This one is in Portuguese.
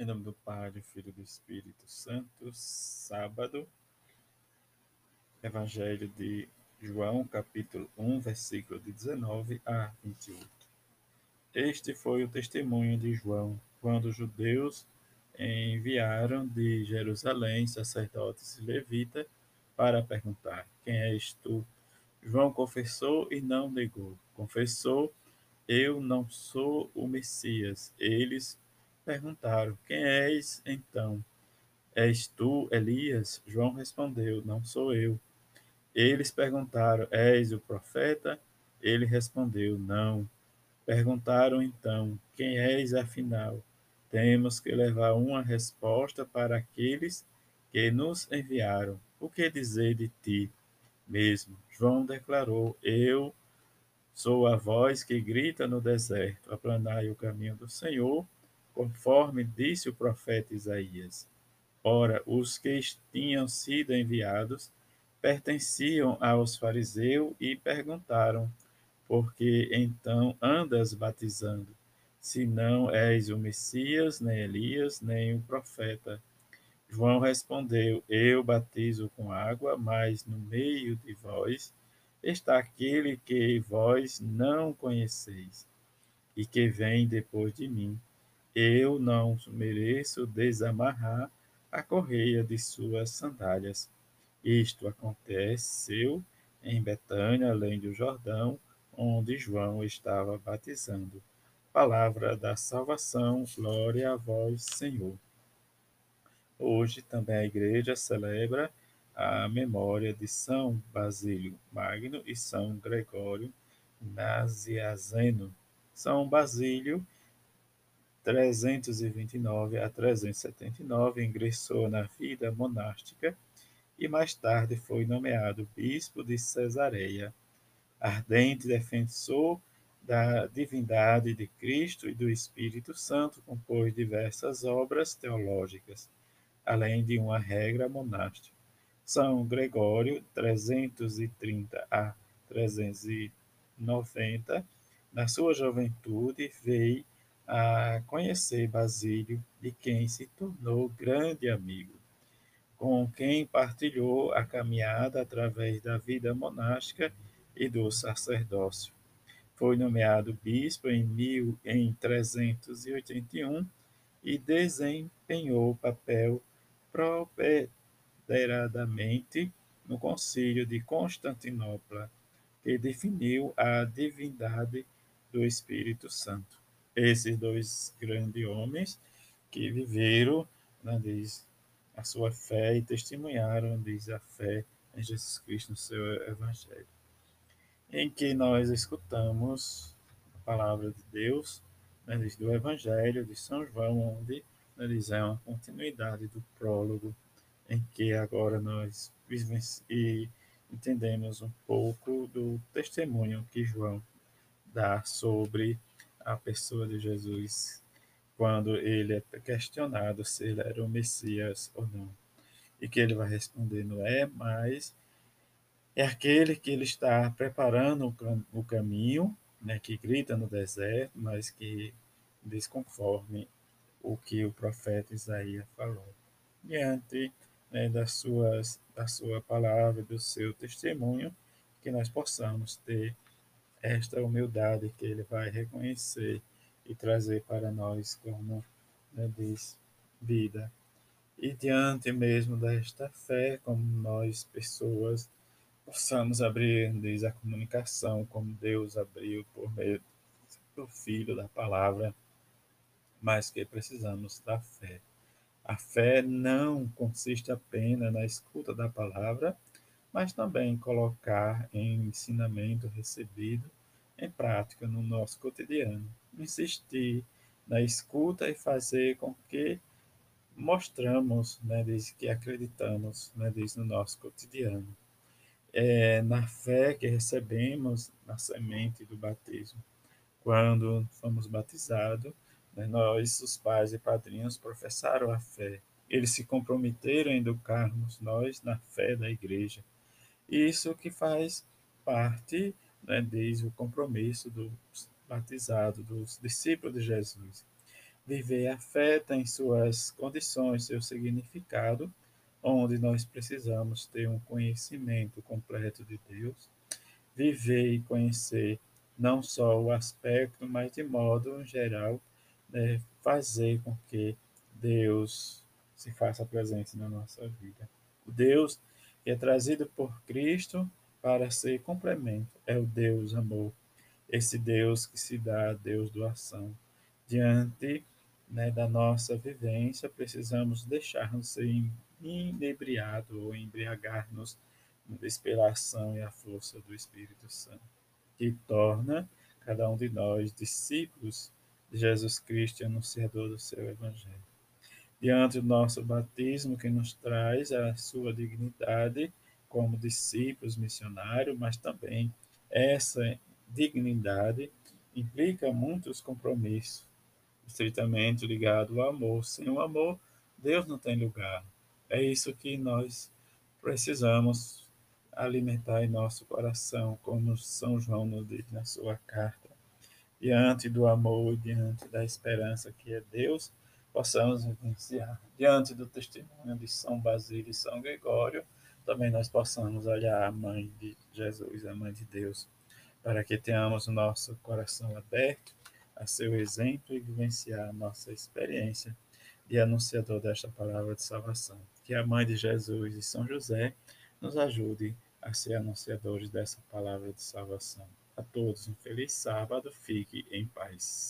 Em nome do Pai, do Filho e do Espírito Santo, sábado, Evangelho de João, capítulo 1, versículo de 19 a 28. Este foi o testemunho de João, quando os judeus enviaram de Jerusalém sacerdotes e levitas para perguntar: Quem és tu? João confessou e não negou. Confessou: Eu não sou o Messias. Eles Perguntaram: Quem és então? És tu, Elias? João respondeu: Não sou eu. Eles perguntaram: És o profeta? Ele respondeu: Não. Perguntaram então: Quem és afinal? Temos que levar uma resposta para aqueles que nos enviaram. O que dizer de ti mesmo? João declarou: Eu sou a voz que grita no deserto: aplanai o caminho do Senhor conforme disse o profeta Isaías. Ora, os que tinham sido enviados pertenciam aos fariseus e perguntaram: Por que então andas batizando, se não és o Messias, nem Elias, nem o profeta? João respondeu: Eu batizo com água, mas no meio de vós está aquele que vós não conheceis e que vem depois de mim eu não mereço desamarrar a correia de suas sandálias. Isto aconteceu em Betânia, além do Jordão, onde João estava batizando. Palavra da salvação, glória a vós, Senhor. Hoje também a igreja celebra a memória de São Basílio Magno e São Gregório Naziazeno. São Basílio 329 a 379, ingressou na vida monástica e mais tarde foi nomeado bispo de Cesareia. Ardente defensor da divindade de Cristo e do Espírito Santo, compôs diversas obras teológicas, além de uma regra monástica. São Gregório, 330 a 390, na sua juventude, veio a conhecer Basílio, de quem se tornou grande amigo, com quem partilhou a caminhada através da vida monástica e do sacerdócio. Foi nomeado bispo em, mil, em 381 e desempenhou papel preponderadamente no Concílio de Constantinopla, que definiu a divindade do Espírito Santo esses dois grandes homens que viveram, né, diz, a sua fé e testemunharam, diz, a fé em Jesus Cristo no seu Evangelho, em que nós escutamos a palavra de Deus, né, diz, do Evangelho de São João, onde né, diz, é uma continuidade do prólogo, em que agora nós e entendemos um pouco do testemunho que João dá sobre a pessoa de Jesus quando ele é questionado se ele era o Messias ou não. E que ele vai responder: não é, mas é aquele que ele está preparando o caminho, né, que grita no deserto, mas que desconforme o que o profeta Isaías falou. Diante né, das suas, da sua palavra, do seu testemunho, que nós possamos ter esta humildade que ele vai reconhecer e trazer para nós como né, diz, vida. E diante mesmo desta fé, como nós, pessoas, possamos abrir, diz, a comunicação como Deus abriu por meio do Filho, da palavra, mas que precisamos da fé. A fé não consiste apenas na escuta da palavra, mas também colocar em ensinamento recebido em prática no nosso cotidiano. Insistir na escuta e fazer com que mostramos, né, diz que acreditamos, né, diz no nosso cotidiano. É, na fé que recebemos na semente do batismo. Quando fomos batizados, né, nós, os pais e padrinhos, professaram a fé. Eles se comprometeram em educarmos nós na fé da igreja isso que faz parte, né, desde o compromisso dos batizados, dos discípulos de Jesus. Viver a fé tem suas condições, seu significado, onde nós precisamos ter um conhecimento completo de Deus, viver e conhecer não só o aspecto, mas de modo geral, né, fazer com que Deus se faça presente na nossa vida. Deus que é trazido por Cristo para ser complemento é o Deus amor, esse Deus que se dá, Deus doação. Diante né, da nossa vivência, precisamos deixar-nos ser inebriados ou embriagar-nos pela ação e a força do Espírito Santo, que torna cada um de nós discípulos de Jesus Cristo e anunciador do seu Evangelho. Diante do nosso batismo, que nos traz a sua dignidade como discípulos missionários, mas também essa dignidade implica muitos compromissos, estritamente ligado ao amor. Sem o amor, Deus não tem lugar. É isso que nós precisamos alimentar em nosso coração, como São João nos diz na sua carta. Diante do amor, diante da esperança que é Deus, possamos vivenciar. Diante do testemunho de São Basílio e São Gregório, também nós possamos olhar a Mãe de Jesus, a Mãe de Deus, para que tenhamos o nosso coração aberto a seu exemplo e vivenciar a nossa experiência de anunciador desta palavra de salvação. Que a Mãe de Jesus e São José nos ajude a ser anunciadores dessa palavra de salvação. A todos um feliz sábado, fique em paz.